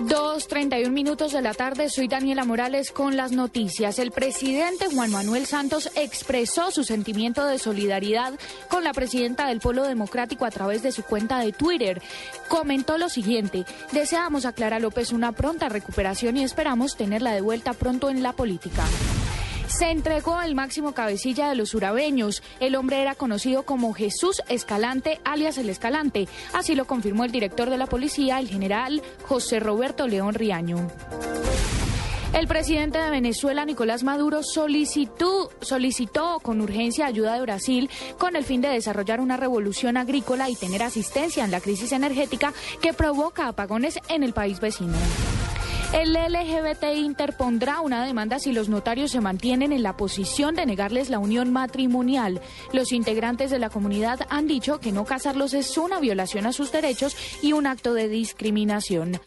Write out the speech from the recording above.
2.31 minutos de la tarde, soy Daniela Morales con las noticias. El presidente Juan Manuel Santos expresó su sentimiento de solidaridad con la presidenta del Polo Democrático a través de su cuenta de Twitter. Comentó lo siguiente, deseamos a Clara López una pronta recuperación y esperamos tenerla de vuelta pronto en la política. Se entregó el máximo cabecilla de los urabeños. El hombre era conocido como Jesús Escalante, alias el Escalante. Así lo confirmó el director de la policía, el general José Roberto León Riaño. El presidente de Venezuela, Nicolás Maduro, solicitó, solicitó con urgencia ayuda de Brasil con el fin de desarrollar una revolución agrícola y tener asistencia en la crisis energética que provoca apagones en el país vecino. El LGBT interpondrá una demanda si los notarios se mantienen en la posición de negarles la unión matrimonial. Los integrantes de la comunidad han dicho que no casarlos es una violación a sus derechos y un acto de discriminación.